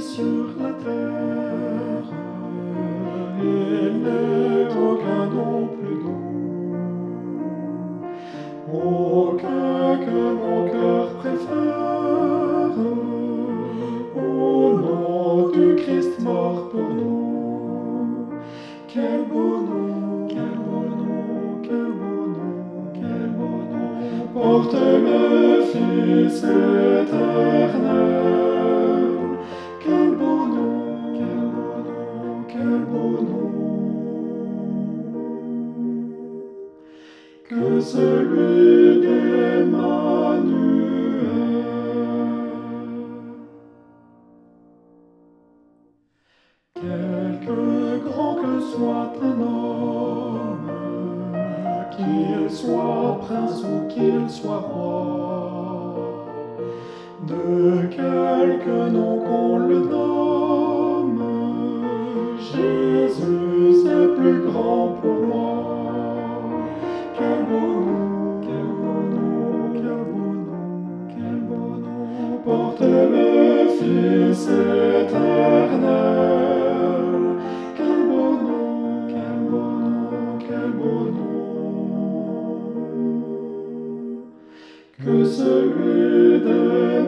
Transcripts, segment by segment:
sur la terre. Il n'est aucun nom plus doux, aucun que mon cœur préfère. Au nom du Christ mort pour nous, quel beau porte le Fils éternel. Quel beau nom, quel beau nom, quel beau nom. Que celui d'Emmanuel. Quelque grand que soit un homme, qu'il soit prince ou qu'il soit roi, de quelque nom qu'on le nomme, Jésus est plus grand pour moi. Quel beau nom, quel beau nom, quel beau nom, quel beau nom, porte le Fils éternel. Quel beau nom, quel beau nom, quel beau nom, que celui d'Emmanuel.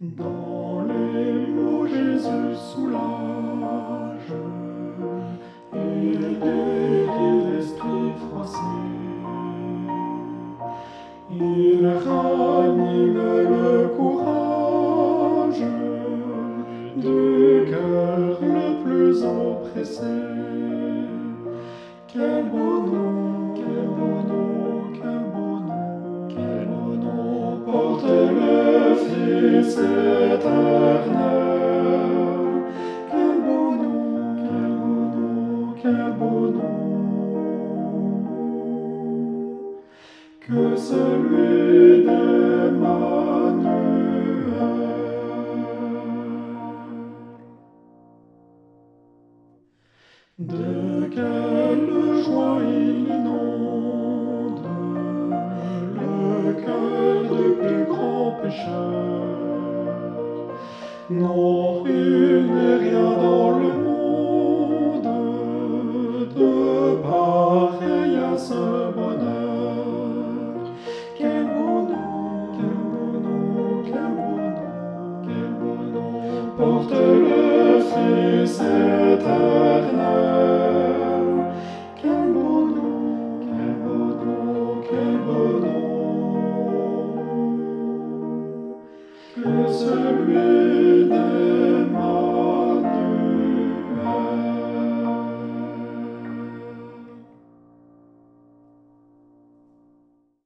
Dans les mots Jésus soulage, il guérit l'esprit froissé, il ranime le courage du cœur le plus oppressé. Quel beau nom, quel beau nom, quel beau nom, quel beau nom porte le Fils éternel. Quel beau nom, quel beau nom, quel beau nom. Que celui d'Emmanuel. De quelle joie il inonde le cœur de plus grands pécheurs. Non, il n'est rien dans le monde de pareil à ce bonheur. Porte le Fils éternel. Quel beau nom, quel beau nom, quel beau nom, que celui